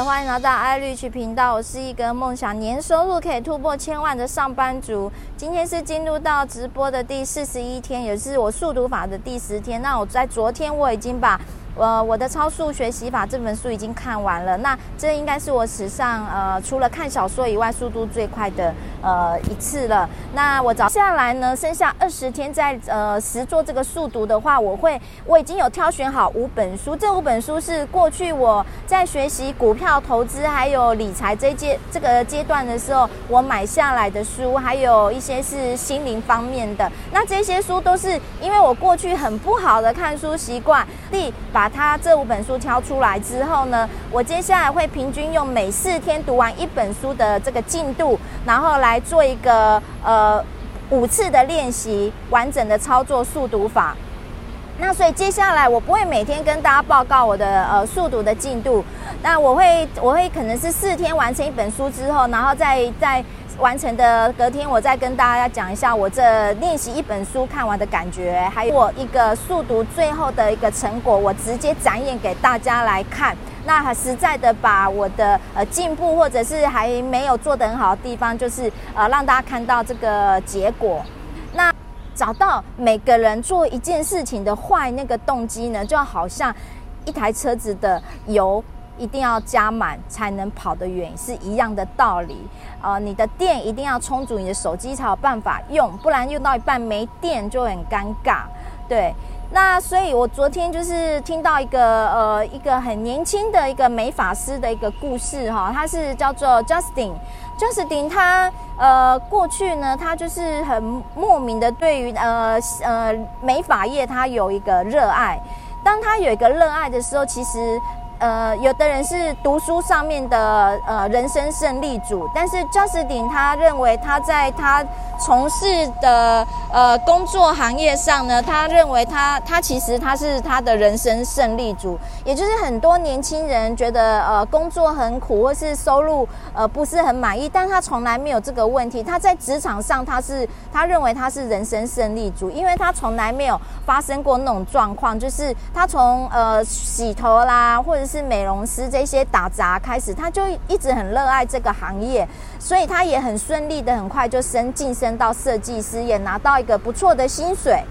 欢迎来到爱绿渠频道。我是一个梦想年收入可以突破千万的上班族。今天是进入到直播的第四十一天，也是我速读法的第十天。那我在昨天我已经把。呃，我的超速学习法这本书已经看完了，那这应该是我史上呃除了看小说以外速度最快的呃一次了。那我找下来呢，剩下二十天在呃实做这个速读的话，我会我已经有挑选好五本书，这五本书是过去我在学习股票投资还有理财这阶这个阶段的时候我买下来的书，还有一些是心灵方面的。那这些书都是因为我过去很不好的看书习惯，第把。把它这五本书挑出来之后呢，我接下来会平均用每四天读完一本书的这个进度，然后来做一个呃五次的练习，完整的操作速读法。那所以接下来我不会每天跟大家报告我的呃速读的进度，那我会我会可能是四天完成一本书之后，然后再再。完成的隔天，我再跟大家讲一下我这练习一本书看完的感觉，还有我一个速读最后的一个成果，我直接展演给大家来看。那很实在的把我的呃进步或者是还没有做得很好的地方，就是呃让大家看到这个结果。那找到每个人做一件事情的坏那个动机呢，就好像一台车子的油。一定要加满才能跑得远，是一样的道理。呃，你的电一定要充足，你的手机才有办法用，不然用到一半没电就很尴尬。对，那所以我昨天就是听到一个呃一个很年轻的一个美发师的一个故事哈，他是叫做 Justin。Justin 他呃过去呢，他就是很莫名的对于呃呃美发业他有一个热爱。当他有一个热爱的时候，其实。呃，有的人是读书上面的呃人生胜利组，但是 Justin 他认为他在他从事的呃工作行业上呢，他认为他他其实他是他的人生胜利组，也就是很多年轻人觉得呃工作很苦或是收入呃不是很满意，但他从来没有这个问题，他在职场上他是他认为他是人生胜利组，因为他从来没有发生过那种状况，就是他从呃洗头啦或者是。是美容师这些打杂开始，他就一直很热爱这个行业，所以他也很顺利的，很快就升晋升到设计师，也拿到一个不错的薪水，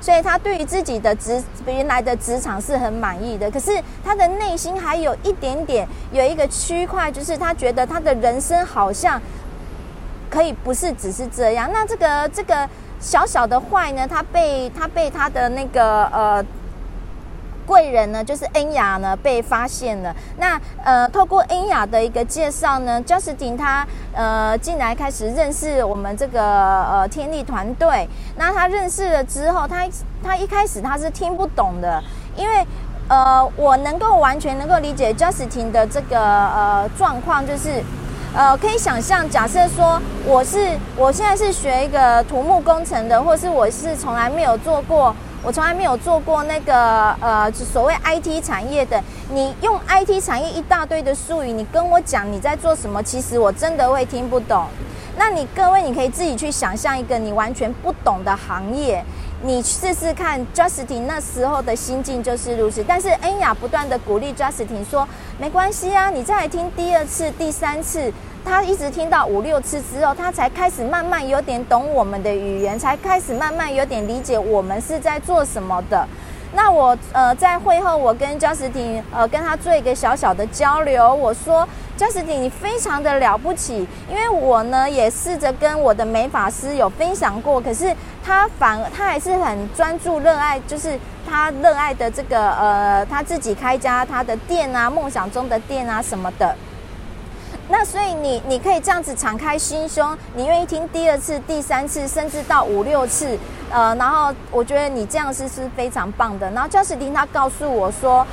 所以他对于自己的职原来的职场是很满意的。可是他的内心还有一点点有一个区块，就是他觉得他的人生好像可以不是只是这样。那这个这个小小的坏呢，他被他被他的那个呃。贵人呢，就是恩雅呢被发现了。那呃，透过恩雅的一个介绍呢，Justin 他呃进来开始认识我们这个呃天力团队。那他认识了之后，他他一开始他是听不懂的，因为呃我能够完全能够理解 Justin 的这个呃状况，就是呃可以想象，假设说我是我现在是学一个土木工程的，或是我是从来没有做过。我从来没有做过那个呃，所谓 IT 产业的。你用 IT 产业一大堆的术语，你跟我讲你在做什么，其实我真的会听不懂。那你各位，你可以自己去想象一个你完全不懂的行业，你试试看。Justin 那时候的心境就是如此。但是恩雅不断的鼓励 Justin 说：“没关系啊，你再来听第二次、第三次。”他一直听到五六次之后，他才开始慢慢有点懂我们的语言，才开始慢慢有点理解我们是在做什么的。那我呃在会后，我跟 Justin 呃跟他做一个小小的交流，我说 Justin 你非常的了不起，因为我呢也试着跟我的美发师有分享过，可是他反而他还是很专注热爱，就是他热爱的这个呃他自己开家他的店啊，梦想中的店啊什么的。那所以你你可以这样子敞开心胸，你愿意听第二次、第三次，甚至到五六次，呃，然后我觉得你这样是是非常棒的。然后教士丁他告诉我说，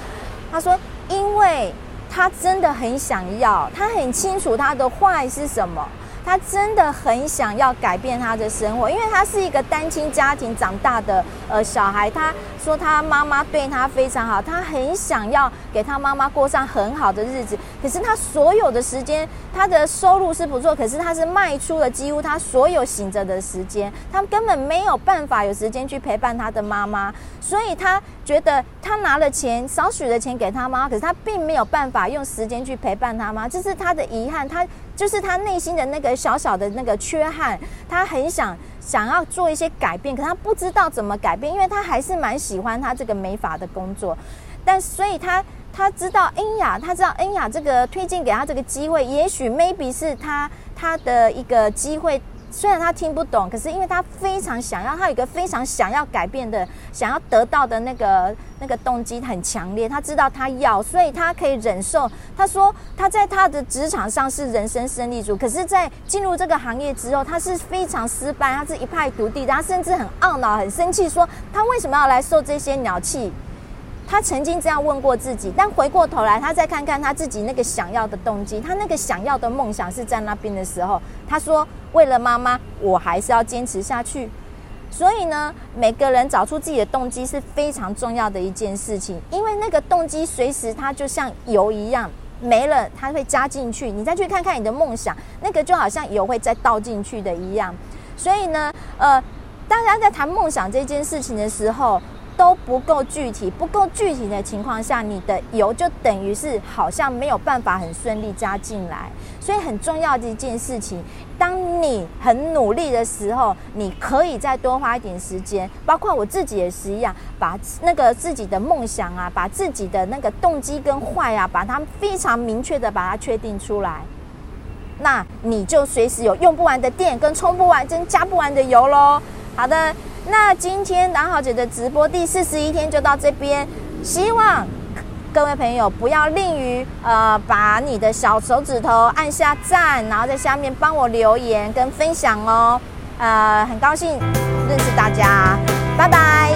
他说，因为他真的很想要，他很清楚他的坏是什么，他真的很想要改变他的生活，因为他是一个单亲家庭长大的呃小孩。他说他妈妈对他非常好，他很想要给他妈妈过上很好的日子。可是他所有的时间，他的收入是不错，可是他是卖出了几乎他所有醒着的时间，他根本没有办法有时间去陪伴他的妈妈，所以他觉得他拿了钱少许的钱给他妈，可是他并没有办法用时间去陪伴他妈，这是他的遗憾，他就是他内心的那个小小的那个缺憾，他很想想要做一些改变，可他不知道怎么改变，因为他还是蛮喜欢他这个美发的工作，但所以他他知道恩雅，他知道恩雅这个推荐给他这个机会，也许 maybe 是他他的一个机会。虽然他听不懂，可是因为他非常想要，他有一个非常想要改变的、想要得到的那个那个动机很强烈。他知道他要，所以他可以忍受。他说他在他的职场上是人生胜利组，可是，在进入这个行业之后，他是非常失败，他是一败涂地，他甚至很懊恼、很生气，说他为什么要来受这些鸟气。他曾经这样问过自己，但回过头来，他再看看他自己那个想要的动机，他那个想要的梦想是在那边的时候，他说：“为了妈妈，我还是要坚持下去。”所以呢，每个人找出自己的动机是非常重要的一件事情，因为那个动机随时它就像油一样没了，它会加进去。你再去看看你的梦想，那个就好像油会再倒进去的一样。所以呢，呃，大家在谈梦想这件事情的时候，都不够具体，不够具体的情况下，你的油就等于是好像没有办法很顺利加进来。所以很重要的一件事情，当你很努力的时候，你可以再多花一点时间。包括我自己也是一样，把那个自己的梦想啊，把自己的那个动机跟坏啊，把它非常明确的把它确定出来，那你就随时有用不完的电跟充不完、真加不完的油喽。好的。那今天兰豪姐的直播第四十一天就到这边，希望各位朋友不要吝于呃把你的小手指头按下赞，然后在下面帮我留言跟分享哦，呃，很高兴认识大家。拜拜